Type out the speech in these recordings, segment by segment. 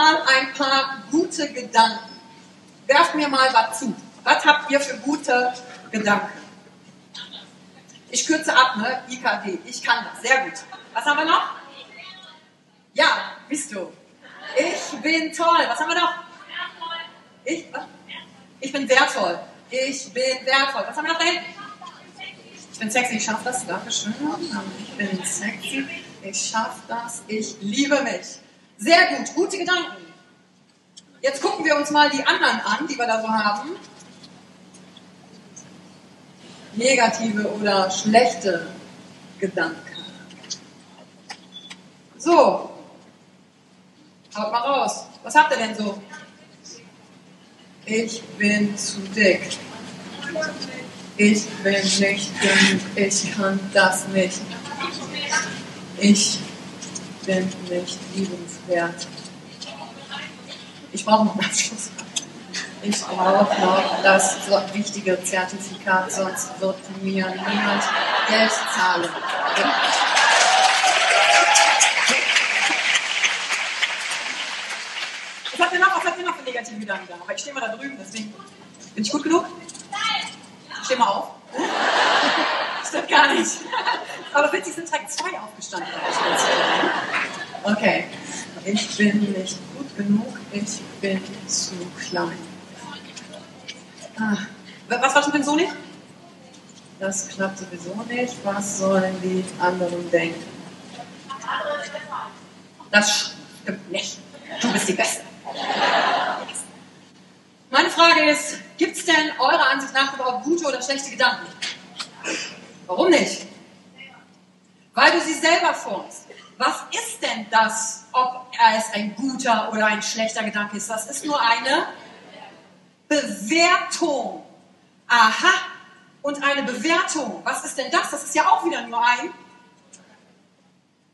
Mal ein paar gute Gedanken. Werft mir mal was zu. Was habt ihr für gute Gedanken? Ich kürze ab, ne? IKD. Ich kann das. Sehr gut. Was haben wir noch? Ja, bist du. Ich bin toll. Was haben wir noch? Ich, ich bin wertvoll. Ich bin wertvoll. Was haben wir noch da hinten? Ich bin sexy. Ich schaffe das. Dankeschön. Ich bin sexy. Ich schaffe das. Ich liebe mich. Sehr gut, gute Gedanken. Jetzt gucken wir uns mal die anderen an, die wir da so haben. Negative oder schlechte Gedanken. So, haut mal raus. Was habt ihr denn so? Ich bin zu dick. Ich bin nicht genug. Ich kann das nicht. Ich bin nicht liebenswert. Ich brauche noch einen Abschluss. Ich brauche noch das wichtige Zertifikat, sonst wird mir niemand Geld zahlen. Was habt ihr noch, was habt für negative Gedanken da? Aber ich stehe mal da drüben, deswegen. Bin ich gut genug? Ich stehe mal auf. Stimmt gar nicht. Aber witzig sind direkt zwei aufgestanden. Okay. Ich bin nicht gut genug, ich bin zu klein. Ah. Was war schon denn so nicht? Das klappt sowieso nicht. Was sollen die anderen denken? Das stimmt nicht. Du bist die Beste. Meine Frage ist, gibt es denn eurer Ansicht nach überhaupt gute oder schlechte Gedanken? Warum nicht? Weil du sie selber formst. Was ist denn das, ob es ein guter oder ein schlechter Gedanke ist? Das ist nur eine Bewertung. Aha. Und eine Bewertung, was ist denn das? Das ist ja auch wieder nur ein.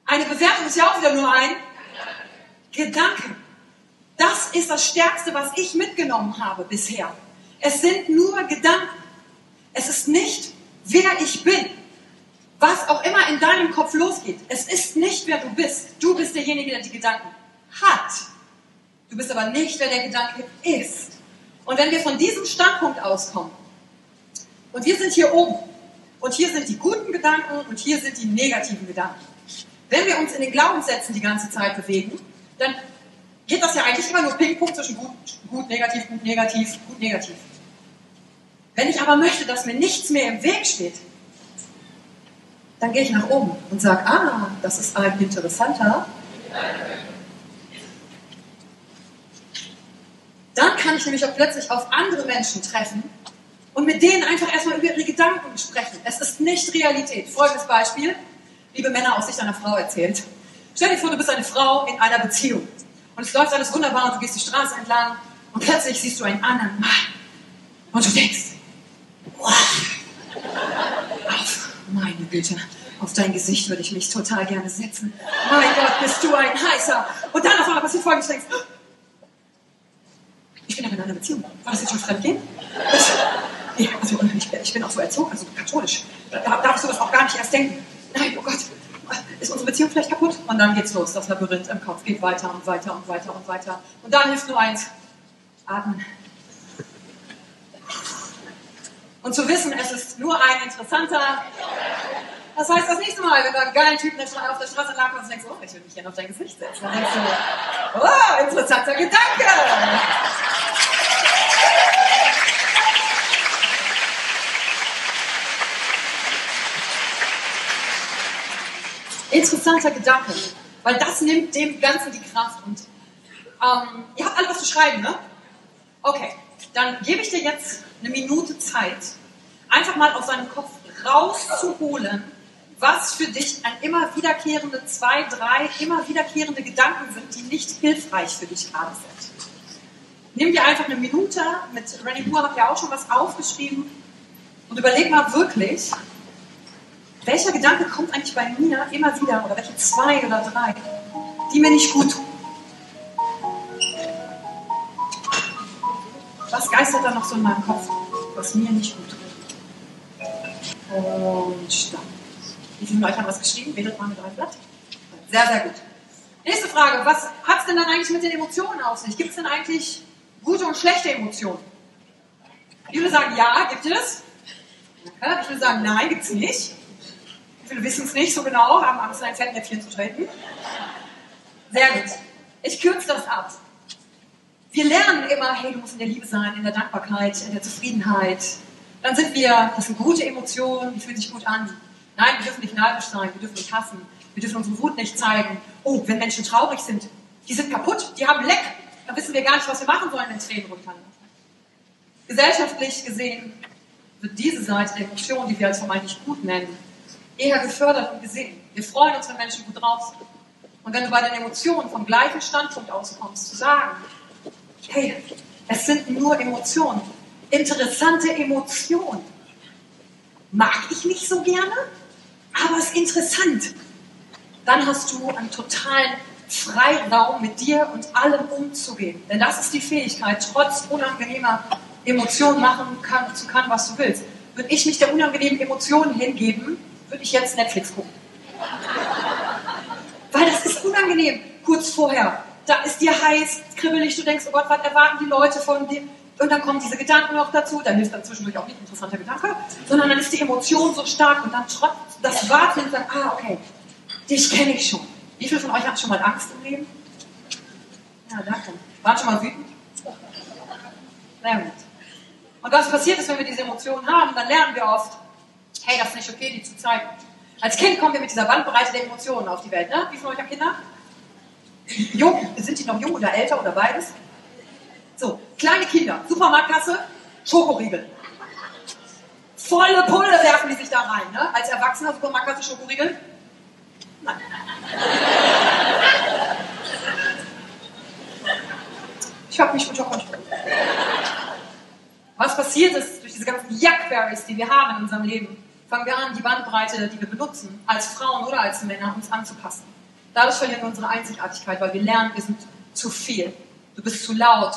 Eine Bewertung ist ja auch wieder nur ein Gedanke. Das ist das Stärkste, was ich mitgenommen habe bisher. Es sind nur Gedanken. Es ist nicht, wer ich bin. Was auch immer in deinem Kopf losgeht, es ist nicht, wer du bist. Du bist derjenige, der die Gedanken hat. Du bist aber nicht, wer der Gedanke ist. Und wenn wir von diesem Standpunkt auskommen, und wir sind hier oben, und hier sind die guten Gedanken und hier sind die negativen Gedanken. Wenn wir uns in den Glaubenssätzen die ganze Zeit bewegen, dann geht das ja eigentlich immer nur Ping-Pong zwischen gut, gut, negativ, gut, negativ, gut, negativ. Wenn ich aber möchte, dass mir nichts mehr im Weg steht, dann gehe ich nach oben und sage, ah, das ist ein interessanter. Dann kann ich nämlich auch plötzlich auf andere Menschen treffen und mit denen einfach erstmal über ihre Gedanken sprechen. Es ist nicht Realität. Folgendes Beispiel, liebe Männer aus Sicht einer Frau erzählt. Stell dir vor, du bist eine Frau in einer Beziehung und es läuft alles wunderbar und du gehst die Straße entlang und plötzlich siehst du einen anderen Mann und du denkst, wow, auf, Güte, auf dein Gesicht würde ich mich total gerne setzen. Mein Gott, bist du ein heißer. Und dann auf einmal passiert folgendes, du denkst, ich bin aber in einer Beziehung. War das jetzt schon Fremdgehen? Das, ja, also ich, ich, bin auch so erzogen, also katholisch. Da darf ich sowas auch gar nicht erst denken. Nein, oh Gott, ist unsere Beziehung vielleicht kaputt? Und dann geht's los. Das Labyrinth im Kopf geht weiter und weiter und weiter und weiter. Und dann hilft nur eins: Atmen. Und zu wissen, es ist nur ein interessanter. Das heißt, das nächste Mal, wenn du einen geilen Typen auf der Straße lang kommst und denkst, oh, ich will mich gerne auf dein Gesicht setzen, dann denkst du, oh, interessanter Gedanke. Interessanter Gedanke, weil das nimmt dem Ganzen die Kraft. Und ähm, ihr habt alle was zu schreiben, ne? Okay, dann gebe ich dir jetzt eine Minute Zeit, einfach mal aus deinem Kopf rauszuholen, was für dich ein immer wiederkehrende zwei, drei immer wiederkehrende Gedanken sind, die nicht hilfreich für dich gerade sind. Nimm dir einfach eine Minute, mit Renny Moore habt ihr auch schon was aufgeschrieben und überleg mal wirklich, welcher Gedanke kommt eigentlich bei mir immer wieder, oder welche zwei oder drei, die mir nicht gut tun? Was geistert da noch so in meinem Kopf, was mir nicht gut tut? Und stopp. Wie viele euch haben was geschrieben? Wedelt mal mit eurem Blatt. Sehr, sehr gut. Nächste Frage. Was hat es denn dann eigentlich mit den Emotionen auf sich? Gibt es denn eigentlich gute und schlechte Emotionen? Wie viele sagen ja, gibt es? Wie viele sagen nein, gibt es nicht? Viele wissen es nicht so genau, haben Angst, in ein Fettnäpfchen zu treten. Sehr gut. Ich kürze das ab. Wir lernen immer, hey, du musst in der Liebe sein, in der Dankbarkeit, in der Zufriedenheit. Dann sind wir, das sind gute Emotionen, die fühlen sich gut an. Nein, wir dürfen nicht neidisch sein, wir dürfen nicht hassen, wir dürfen unsere Wut nicht zeigen. Oh, wenn Menschen traurig sind, die sind kaputt, die haben Leck, dann wissen wir gar nicht, was wir machen sollen, wenn Tränen runterlaufen. Gesellschaftlich gesehen wird diese Seite der Emotion, die wir als vermeintlich gut nennen, eher gefördert und gesehen. Wir freuen uns, wenn Menschen gut drauf sind. Und wenn du bei den Emotionen vom gleichen Standpunkt auskommst, zu sagen, hey, es sind nur Emotionen, interessante Emotionen. Mag ich nicht so gerne, aber es ist interessant. Dann hast du einen totalen Freiraum, mit dir und allem umzugehen. Denn das ist die Fähigkeit, trotz unangenehmer Emotionen machen kann, zu können, was du willst. Würde ich mich der unangenehmen Emotionen hingeben, würde ich jetzt Netflix gucken. Weil das ist unangenehm. Kurz vorher, da ist dir heiß, kribbelig, du denkst, oh Gott, was erwarten die Leute von dir? Und dann kommen diese Gedanken noch dazu, dann hilft dann zwischendurch auch nicht interessanter Gedanke, sondern dann ist die Emotion so stark und dann trotz das Warten und sagen, ah, okay, dich kenne ich schon. Wie viele von euch hatten schon mal Angst im Leben? Ja, danke. Waren schon mal wütend? Sehr gut. Und was passiert ist, wenn wir diese Emotionen haben, dann lernen wir oft, hey, das ist nicht okay, die zu zeigen. Als Kind kommen wir mit dieser Bandbreite der Emotionen auf die Welt. Ne? Wie viele von euch haben Kinder? Jung, sind die noch jung oder älter oder beides? So, kleine Kinder, Supermarktkasse, Schokoriegel. Volle Pulle werfen die sich da rein. Ne? Als Erwachsener Supermarktkasse Schokoriegel? Nein. Ich habe mich unter Kontrolle. Was passiert ist durch diese ganzen Jackberries, die wir haben in unserem Leben, fangen wir an, die Bandbreite, die wir benutzen, als Frauen oder als Männer, uns anzupassen. Dadurch verlieren wir unsere Einzigartigkeit, weil wir lernen, wir sind zu viel. Du bist zu laut.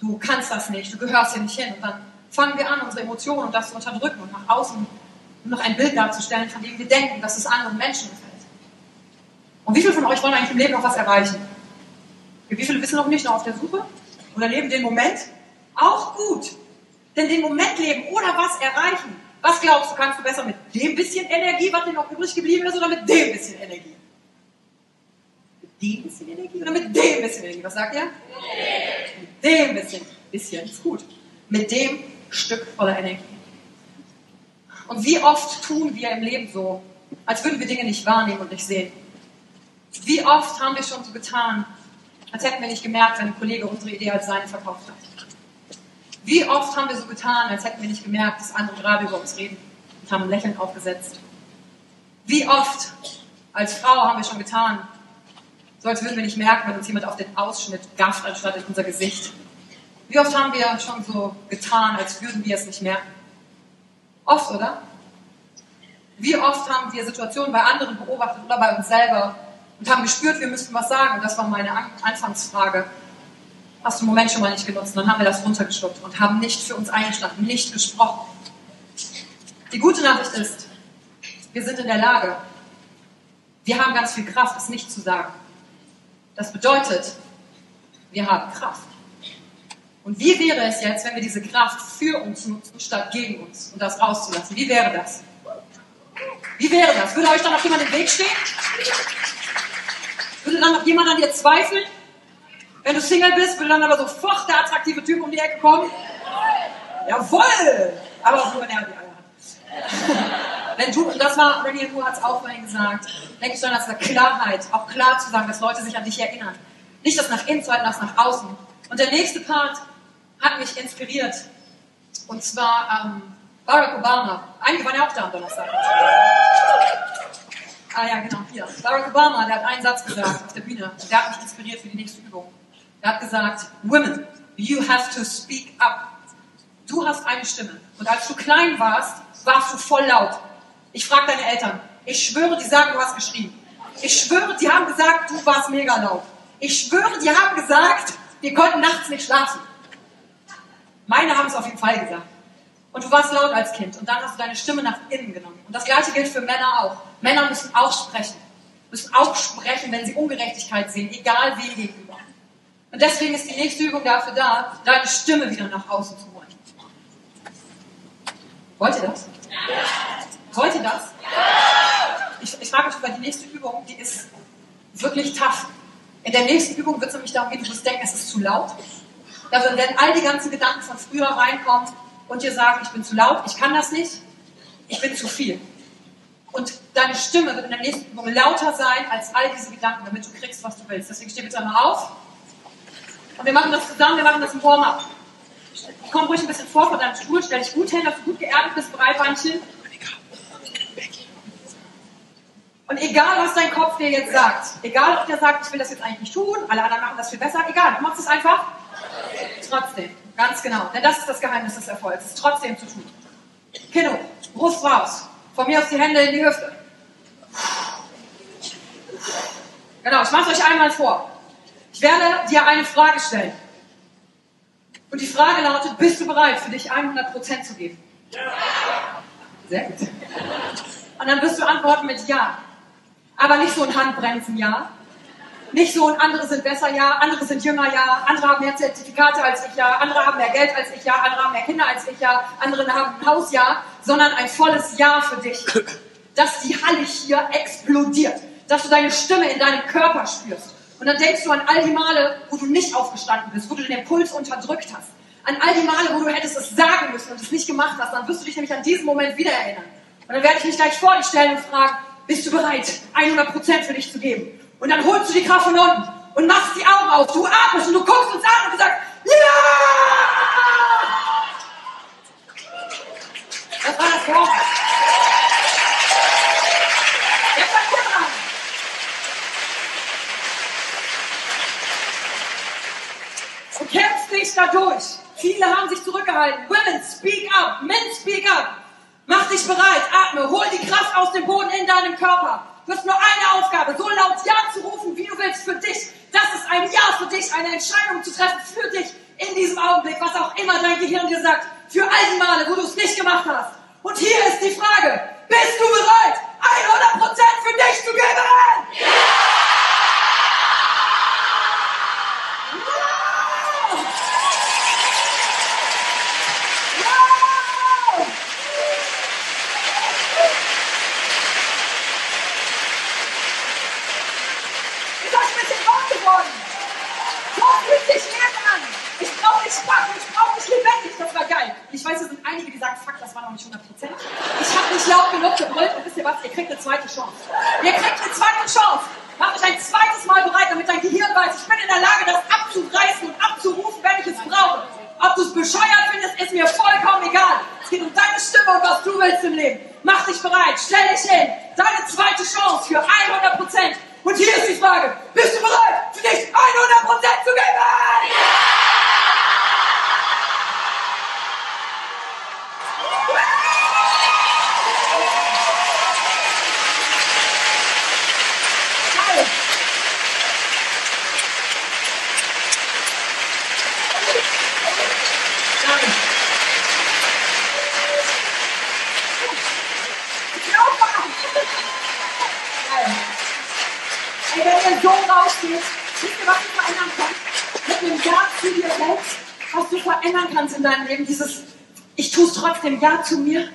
Du kannst das nicht. Du gehörst hier nicht hin. Und dann fangen wir an, unsere Emotionen und das zu unterdrücken und nach außen noch ein Bild darzustellen, von dem wir denken, dass es anderen Menschen gefällt. Und wie viele von euch wollen eigentlich im Leben noch was erreichen? Wie viele wissen noch nicht noch auf der Suche? Oder leben den Moment? Auch gut. Denn den Moment leben oder was erreichen Was glaubst du, kannst du besser mit dem bisschen Energie, was dir noch übrig geblieben ist, oder mit dem bisschen Energie? Dem bisschen Energie oder mit dem bisschen Energie? Was sagt ihr? Mit dem bisschen. Bisschen ist gut. Mit dem Stück voller Energie. Und wie oft tun wir im Leben so, als würden wir Dinge nicht wahrnehmen und nicht sehen? Wie oft haben wir schon so getan, als hätten wir nicht gemerkt, wenn ein Kollege unsere Idee als seine verkauft hat? Wie oft haben wir so getan, als hätten wir nicht gemerkt, dass andere gerade über uns reden und haben ein Lächeln aufgesetzt? Wie oft als Frau haben wir schon getan, so als würden wir nicht merken, wenn uns jemand auf den Ausschnitt gafft, anstatt in unser Gesicht? Wie oft haben wir schon so getan, als würden wir es nicht merken? Oft, oder? Wie oft haben wir Situationen bei anderen beobachtet oder bei uns selber und haben gespürt, wir müssten was sagen? Das war meine Anfangsfrage. Hast du einen Moment schon mal nicht genutzt? Dann haben wir das runtergeschluckt und haben nicht für uns eingestanden, nicht gesprochen. Die gute Nachricht ist, wir sind in der Lage, wir haben ganz viel Kraft, es nicht zu sagen. Das bedeutet, wir haben Kraft. Und wie wäre es jetzt, wenn wir diese Kraft für uns nutzen, statt gegen uns und das rauszulassen? Wie wäre das? Wie wäre das? Würde euch dann noch jemand im Weg stehen? Würde dann noch jemand an dir zweifeln? Wenn du Single bist, würde dann aber sofort der attraktive Typ um die Ecke kommen? Jawoll! Aber auch nur, wenn er die Eier hat. Wenn du, das war, Daniel Moore hat es auch vorhin gesagt, denke ich dann, dass eine Klarheit, auch klar zu sagen, dass Leute sich an dich erinnern. Nicht das nach innen, sondern das nach außen. Und der nächste Part, hat mich inspiriert. Und zwar ähm, Barack Obama. Einige waren ja auch da am Donnerstag. Ah ja, genau, hier. Barack Obama, der hat einen Satz gesagt auf der Bühne. Der hat mich inspiriert für die nächste Übung. Er hat gesagt, Women, you have to speak up. Du hast eine Stimme. Und als du klein warst, warst du voll laut. Ich frage deine Eltern. Ich schwöre, die sagen, du hast geschrien. Ich schwöre, die haben gesagt, du warst mega laut. Ich schwöre, die haben gesagt, wir konnten nachts nicht schlafen. Meine haben es auf jeden Fall gesagt. Und du warst laut als Kind und dann hast du deine Stimme nach innen genommen. Und das gleiche gilt für Männer auch. Männer müssen auch sprechen. Müssen auch sprechen, wenn sie Ungerechtigkeit sehen, egal wem gegenüber. Und deswegen ist die nächste Übung dafür da, deine Stimme wieder nach außen zu holen. Wollt ihr das? Wollt ihr das? Ich, ich frage euch über die nächste Übung, die ist wirklich tough. In der nächsten Übung wird es nämlich darum gehen, du wirst denken, es ist zu laut. Da werden all die ganzen Gedanken von früher reinkommen und dir sagen, ich bin zu laut, ich kann das nicht, ich bin zu viel. Und deine Stimme wird in der nächsten Übung lauter sein als all diese Gedanken, damit du kriegst, was du willst. Deswegen steh bitte mal auf. Und wir machen das zusammen, wir machen das im Warm-up. Komm ruhig ein bisschen vor vor deinem Stuhl, stell dich gut hin, dass du gut geerdet bist, Breitbeinchen. Und egal, was dein Kopf dir jetzt sagt, egal, ob der sagt, ich will das jetzt eigentlich nicht tun, alle anderen machen das viel besser, egal, du machst es einfach Trotzdem, ganz genau. Denn das ist das Geheimnis des Erfolgs, es trotzdem zu tun. Kino, Brust raus. Von mir aus die Hände in die Hüfte. Genau, ich mache euch einmal vor. Ich werde dir eine Frage stellen. Und die Frage lautet, bist du bereit, für dich 100% zu geben? Ja. Sehr gut. Und dann wirst du antworten mit Ja. Aber nicht so ein Handbremsen Ja, nicht so und andere sind besser, ja, andere sind jünger, ja, andere haben mehr Zertifikate als ich, ja, andere haben mehr Geld als ich, ja, andere haben mehr Kinder als ich, ja, andere haben ein Haus, ja, sondern ein volles Ja für dich. Dass die Halle hier explodiert, dass du deine Stimme in deinem Körper spürst. Und dann denkst du an all die Male, wo du nicht aufgestanden bist, wo du den Impuls unterdrückt hast. An all die Male, wo du hättest es sagen müssen und es nicht gemacht hast, dann wirst du dich nämlich an diesen Moment wieder erinnern. Und dann werde ich mich gleich vor dich stellen und fragen, bist du bereit, 100% für dich zu geben? Und dann holst du die Kraft von unten und machst die Augen auf. Du atmest und du guckst uns an und sagst, ja! Das war das Wort. Du kämpfst dich dadurch. Viele haben sich zurückgehalten. Women, speak up. Men, speak up. Mach dich bereit. Atme. Hol die Kraft aus dem Boden in deinem Körper. Du hast nur eine Aufgabe, so laut Ja zu rufen, wie du willst für dich. Das ist ein Ja für dich, eine Entscheidung zu treffen für dich in diesem Augenblick, was auch immer dein Gehirn dir sagt, für all die Male, wo du es nicht gemacht hast. Und hier ist die Frage, bist du bereit, 100% für dich zu geben? dich Erde an. Ich brauche nicht schwach ich brauche nicht lebendig. Das war geil. Und ich weiß, es sind einige, die sagen, fuck, das war noch nicht 100 Prozent. Ich habe nicht laut genug gebrüllt und wisst ihr was? Ihr kriegt eine zweite Chance. Ihr kriegt eine zweite Chance. Mach mich ein zweites Mal bereit, damit dein Gehirn weiß, ich bin in der Lage, das abzureißen und abzurufen, wenn ich es brauche. Ob du es bescheuert findest, ist mir vollkommen egal. Es geht um deine Stimme und was du willst im Leben. Mach dich bereit, stell dich hin. Deine zweite Chance für 100 Prozent. Und hier ist die Frage, bist du bereit? Wisst ihr, was du verändern kannst? Mit dem Ja zu dir selbst, was du verändern kannst in deinem Leben, dieses Ich tue es trotzdem, Ja zu mir.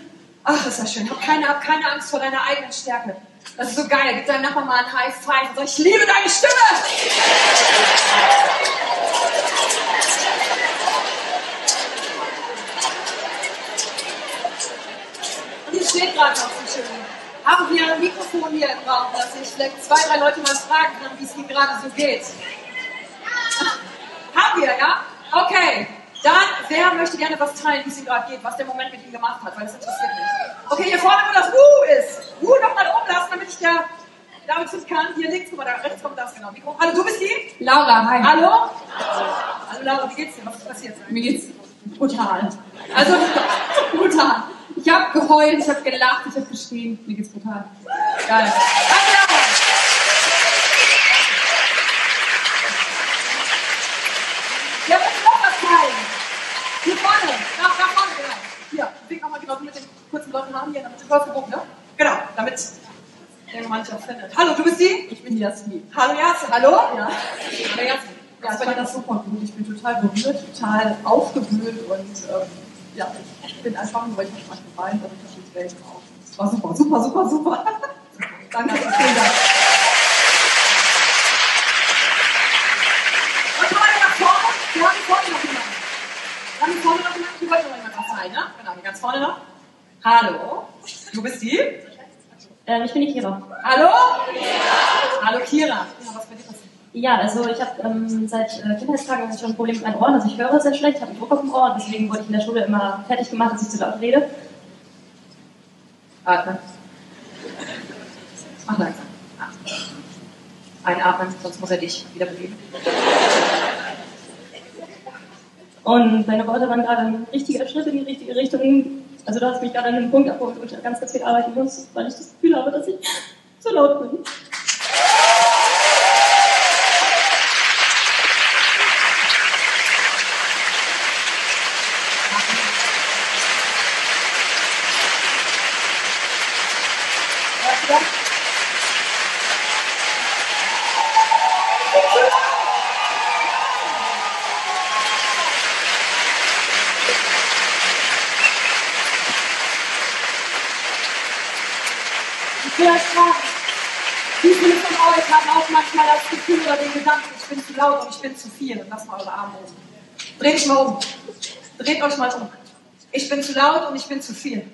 Ach, ist das schön. Hab keine, hab keine Angst vor deiner eigenen Stärke. Das ist so geil. Gib deinem Nachbarn mal ein High Five und sag, ich liebe deine Stimme. Und hier steht gerade noch so schön haben wir ein Mikrofon hier im Raum, dass ich vielleicht zwei, drei Leute mal fragen kann, wie es ihnen gerade so geht. haben wir, ja? Okay. Dann, wer möchte gerne was teilen, wie es ihm gerade geht, was der Moment mit ihm gemacht hat, weil das interessiert mich. Okay, hier vorne, wo das Uh ist. Uh nochmal oben lassen, damit ich der damit finden kann. Hier links, guck mal, da rechts kommt das genau. Mikro. Hallo, du bist die? Laura, hi. Hallo? Hallo Laura, wie geht's dir? Was ist passiert? Mir geht's brutal. Also, brutal. Ich habe geheult, ich habe gelacht, ich habe geschrien. Mir geht's brutal. Geil. Applaus! Ja, willst noch was teilen? Hier vorne, nach, nach vorne, genau. Hier, wink nochmal genau mit den kurzen blonden Haaren hier, damit du kurz gebucht, ne? Genau, damit der auch findet. Hallo, du bist die? Ich bin die Jasmin. Hallo Jasmin. Hallo? Ja. Hallo Jasmin. Ja, ich fand das super gut. Ich bin total berührt, total aufgewühlt und ähm, ja, ich bin einfach nur, weil ich manchmal geweint, aber ich jetzt Welt auf. Das war super, super, super, super. Danke, vielen Dank. Und schau mal nach vorne. Wir haben vorne noch jemanden. Wir haben vorne noch jemanden. Hier wollte noch jemand was sein, ne? Genau, ganz vorne noch. Hallo. Du bist die? Ähm, ich bin die Kira. Hallo? Ja. Hallo Kira. Ja, was bei dir passiert? Ja, also ich habe ähm, seit äh, Kindheitstagen schon ein Problem mit meinen Ohren. Also ich höre sehr schlecht, habe einen Druck auf dem Ohr. Deswegen wurde ich in der Schule immer fertig gemacht, dass ich zu laut rede. Atmen. Mach langsam. Einatmen, sonst muss er dich wieder bewegen. Und deine Worte waren gerade ein richtiger Schritt in die richtige Richtung. Also du hast mich gerade an einem Punkt abgeholt, wo ich ganz, ganz viel arbeiten muss, weil ich das Gefühl habe, dass ich zu laut bin. Wie viele von euch haben auch manchmal das Gefühl oder den Gedanken, ich bin zu laut und ich bin zu viel? Und lasst mal eure Arme um. Dreht euch mal um. Dreht euch mal um. Ich bin zu laut und ich bin zu viel.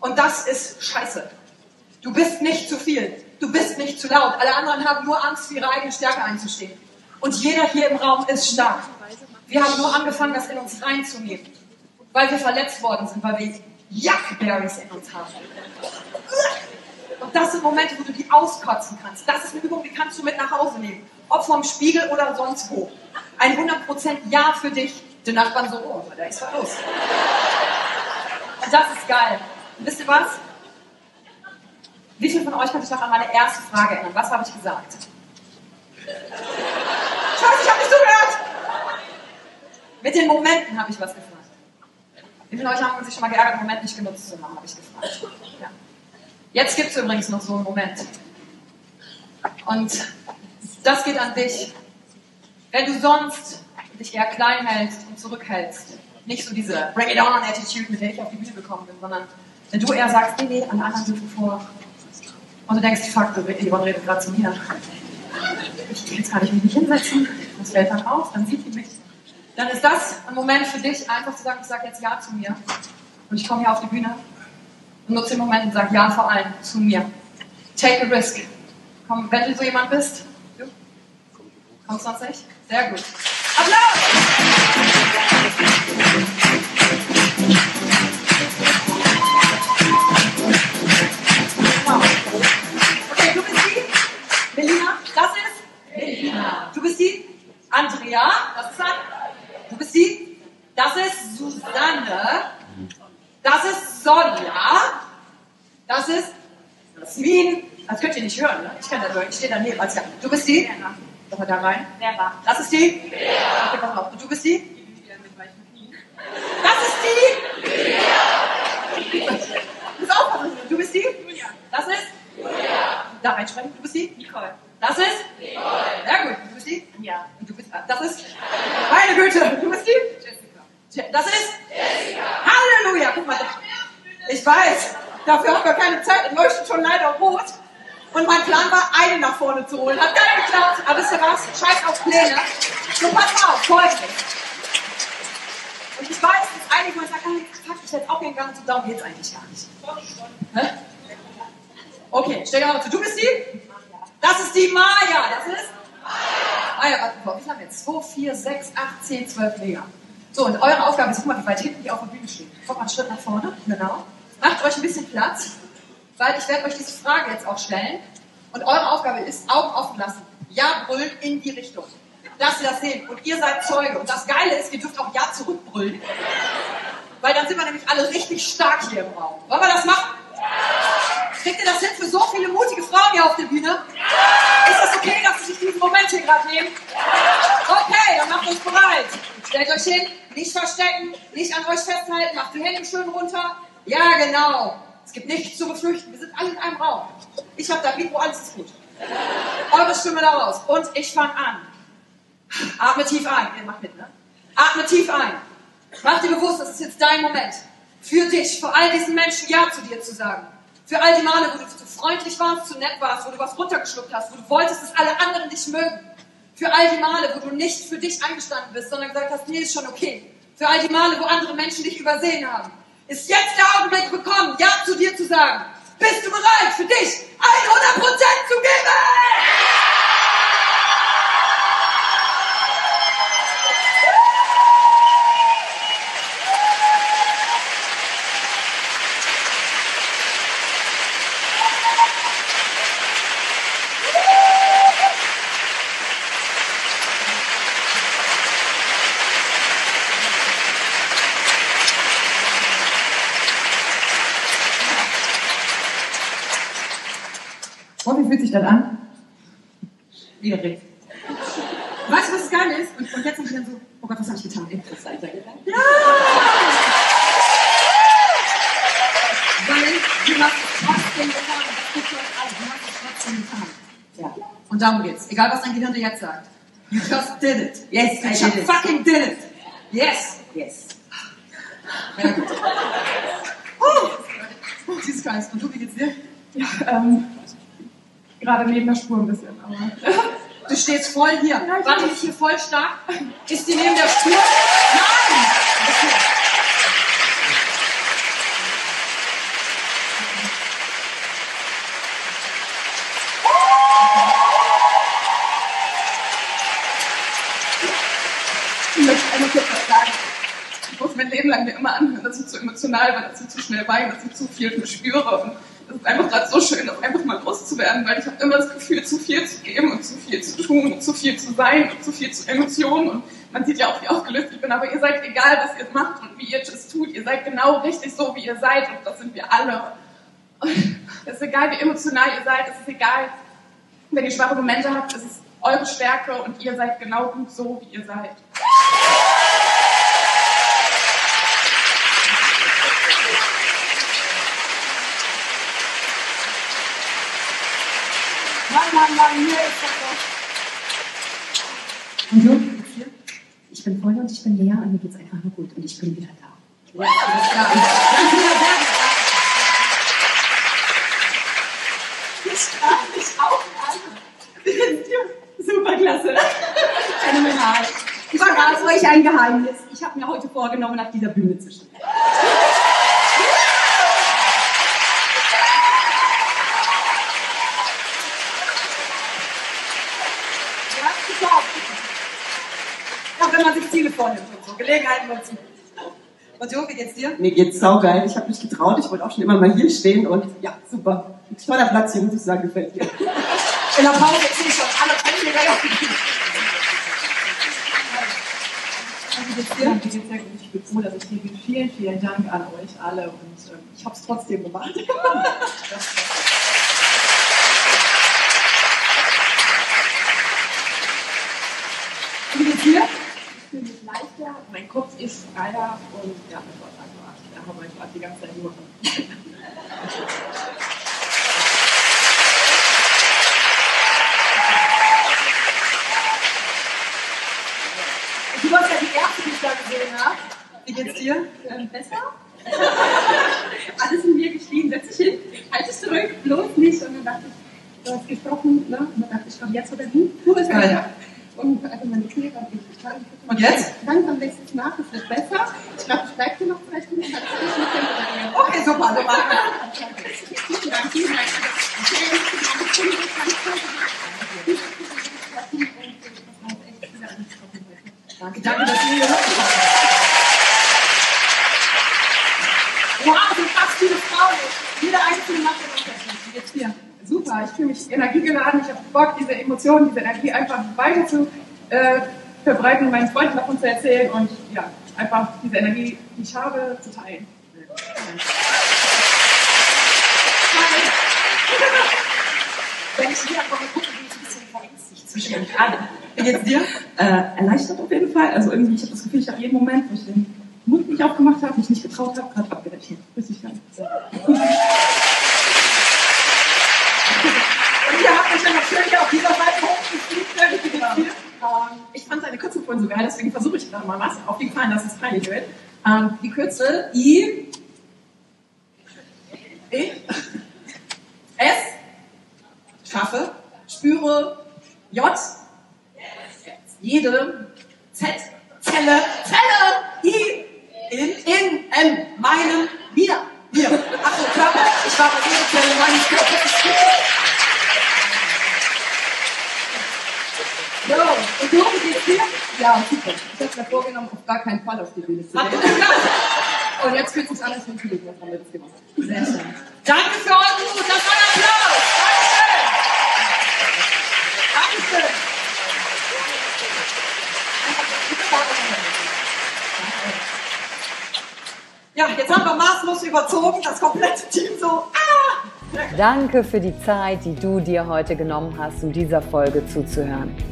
Und das ist scheiße. Du bist nicht zu viel. Du bist nicht zu laut. Alle anderen haben nur Angst, für ihre eigene Stärke einzustehen. Und jeder hier im Raum ist stark. Wir haben nur angefangen, das in uns reinzunehmen. Weil wir verletzt worden sind, weil wir Yuckberries in uns haben. Und das sind Momente, wo du die auskotzen kannst. Das ist eine Übung, die kannst du mit nach Hause nehmen. Ob vom Spiegel oder sonst wo. Ein 100% Ja für dich. Die Nachbarn so, oh, da ist was los. Das ist geil. Und wisst ihr was? Wie viele von euch kann sich noch an meine erste Frage erinnern? Was habe ich gesagt? Scheiße, ich habe nicht zugehört! Mit den Momenten habe ich was gefragt. Wie viele von euch haben sich schon mal geärgert, einen Moment nicht genutzt zu haben, habe ich gefragt. Ja. Jetzt gibt es übrigens noch so einen Moment. Und das geht an dich. Wenn du sonst dich eher klein hältst und zurückhältst, nicht so diese Bring it on Attitude, mit der ich auf die Bühne gekommen bin, sondern wenn du eher sagst, nee, nee, alle anderen dürfen vor. Und du denkst, fuck, Yvonne redet gerade zu mir. Ich, jetzt kann ich mich nicht hinsetzen. Das fällt dann auf, dann sieht die mich. Dann ist das ein Moment für dich, einfach zu sagen, ich sage jetzt Ja zu mir. Und ich komme hier auf die Bühne Nutze den Moment und sag Ja vor allem zu mir. Take a risk. Komm, wenn du so jemand bist. Kommst du sonst nicht? Sehr gut. Applaus! Okay, du bist die? Melina, das ist? Melina. Du bist die? Andrea, das ist dann? Du bist die? Das ist Susanne. Das ist Sonja. Das ist Jasmin. Das könnt ihr nicht hören, ne? Ich kann das hören. Ich stehe daneben. Du bist die? Doch mal da rein. Vera. Das ist die? Ja. Okay, pass auf. Und du bist die? Das ist die? Ja. Pass auf. Du bist die? Julia. Das ist? Julia. Da reinschreiben. Du bist die? Nicole. Das ist? Nicole. Sehr gut. Du bist die? Ja. Und du bist, das ist? Meine Güte. Du bist die? Jessica. Das ist? Jessica. Halleluja. Guck mal. Ich weiß. Dafür haben wir keine Zeit. Es leuchtet schon leider rot. Und mein Plan war, eine nach vorne zu holen. Hat nicht geklappt. Aber ihr was? Scheiß auf Pläne. So, pass mal auf. Folgendes. Und ich weiß, dass einige euch sagen, fuck, ich hätte auch gerne gegangen. So, darum geht's eigentlich gar nicht. Okay, stell dir mal zu. Du bist die? Das ist die Maya. Das ist? Maya, warte mal. Viel haben wir jetzt? 2, 4, 6, 8, 10, 12 Mega. So, und eure Aufgabe ist, guck mal, wie weit hinten die auf der Bühne stehen. Kommt mal einen Schritt nach vorne. Genau. Macht euch ein bisschen Platz, weil ich werde euch diese Frage jetzt auch stellen. Und eure Aufgabe ist, Augen offen lassen. Ja brüllen in die Richtung. Dass ihr das seht. Und ihr seid Zeuge. Und das Geile ist, ihr dürft auch Ja zurückbrüllen. Weil dann sind wir nämlich alle richtig stark hier im Raum. Wollen wir das machen? Kriegt ihr das hin für so viele mutige Frauen hier auf der Bühne? Ist das okay, dass sie sich diesen Moment hier gerade nehmen? Okay, dann macht euch bereit. Stellt euch hin, nicht verstecken, nicht an euch festhalten, macht die Hände schön runter. Ja, genau. Es gibt nichts zu befürchten. Alle in einem Raum. Ich habe da Mikro, alles ist gut. Eure Stimme da raus. Und ich fange an. Atme tief ein. Ihr macht mit, ne? Atme tief ein. Mach dir bewusst, das ist jetzt dein Moment. Für dich, vor all diesen Menschen Ja zu dir zu sagen. Für all die Male, wo du zu freundlich warst, zu nett warst, wo du was runtergeschluckt hast, wo du wolltest, dass alle anderen dich mögen. Für all die Male, wo du nicht für dich eingestanden bist, sondern gesagt hast, nee, ist schon okay. Für all die Male, wo andere Menschen dich übersehen haben. Ist jetzt der Augenblick gekommen, Ja zu dir zu sagen. Bist du bereit, für dich 100% zu geben? Und wie fühlt sich das an? Schwierig. Weißt du, was das Geile ist? Und, und jetzt sind wir dann so, oh Gott, was habe ich getan? Interessant. Ja! Weil du hast es trotzdem getan. Das gibt euch alle. Du hast es trotzdem getan. Ja. Und darum geht's. Egal, was dein Gehirn dir jetzt sagt. You just did it. Yes, I You did it. fucking did it. Yes. Yes. Sehr gut. Oh, Jesus Christ. Und du, wie geht's dir? Ja, ähm, gerade neben der Spur ein bisschen, aber. Du stehst voll hier. Ja, ich hier voll stark? Ist die neben der Spur? Nein! Okay. Ich möchte einmal kurz was sagen. Ich muss mein Leben lang mir immer anhören, dass ich zu emotional bin, dass ich zu schnell weine, dass ich zu viel spüre. Und es ist einfach gerade so schön, das einfach mal loszuwerden, weil ich habe immer das Gefühl, zu viel zu geben und zu viel zu tun und zu viel zu sein und zu viel zu Emotionen. Und man sieht ja auch, wie aufgelöst ich bin, aber ihr seid egal, was ihr macht und wie ihr es tut. Ihr seid genau richtig so, wie ihr seid und das sind wir alle. Und es ist egal, wie emotional ihr seid, es ist egal, wenn ihr schwache Momente habt, es ist eure Stärke und ihr seid genau gut so, wie ihr seid. Mann, Mann, Mann, hier ist das doch. Und dir? Ich bin voll und ich bin leer und mir geht's einfach nur gut und ich bin wieder da. Ja, alles klar. Dann wieder Berge. Ich strahle mich auch an. Super klasse. Phänomenal. Ich verrate euch ein Geheimnis. Ich habe mir heute vorgenommen, auf dieser Bühne zu stehen. wenn man sich Ziele vornimmt und so, Gelegenheiten nutzen. Und Jo, wie geht's dir? Mir geht's saugeil. Ich habe mich getraut. Ich wollte auch schon immer mal hier stehen und ja, super. Toller Platz hier, muss ich sagen, gefällt mir. In der Pause sehe ich schon alle sehr gut. Ich bin froh, dass ich hier bin. Vielen, vielen Dank an euch alle und ähm, ich habe es trotzdem gemacht. Wie geht's dir? Ich fühle mich leichter, mein Freier und ja, das war einfach. Da haben wir gerade die ganze Zeit nur Du warst ja die Erste, die ich da gesehen habe. Wie geht's dir? Ähm, besser? Alles in mir geschrieben, setz dich hin, halt es zurück, bloß nicht. Und dann dachte ich, du hast gesprochen, ne? Und dann dachte ich, komm, jetzt oder nie, tu es Ja, einfach. also meine Knie waren richtig krank. Und jetzt? Langsam wächst es nach, es wird besser. Ich glaube, ich bleibe hier noch vielleicht ein bisschen. Okay, super, super. Vielen Dank, vielen Dank. Ich. Danke, danke, dass ihr hier. Wow, sind fast viele Frauen. Jeder einzelne macht den Unterschied. Wie Super, ich fühle mich energiegeladen, ich habe Bock, diese Emotionen, diese Energie einfach weiter zu äh, verbreiten, meinen Freunden davon zu erzählen und ja, einfach diese Energie, die ich habe, zu teilen. Wenn ich wieder komme, gucke, bin ich ein bisschen verängstigt zwischen alle. Wie geht's dir? Äh, erleichtert auf jeden Fall. Also irgendwie, ich habe das Gefühl, ich habe jeden Moment, wo ich den Mund nicht aufgemacht habe, mich nicht getraut habe, gerade abgerechnet. Richtig geil. Und ihr habt euch ja natürlich auf dieser Seite hochgeschrieben. Wie geht's dir? Ähm, ich fand seine Kürzel vorhin so geil, deswegen versuche ich gerade mal was. Auf den Fall, dass es peinlich wird. Ähm, die Kürzel I, E, S, schaffe, spüre, J, jede, Z, Zelle, Zelle, I, in, in, M, meinen, wir, wir. Achso, Körper. Ich war bei jeder Zelle meines Körpers. So, und wie geht's dir? Ja, super. Ich habe mir vorgenommen, auf gar keinen Fall auf die Bühne zu gehen. das? Und jetzt fühlt sich alles natürlich, was haben wir das gemacht. Sehr schön. Danke für euren Mut. Das war ein Applaus. Dankeschön. Dankeschön. Ja, jetzt haben wir maßlos überzogen, das komplette Team so. Ah! Danke für die Zeit, die du dir heute genommen hast, um dieser Folge zuzuhören.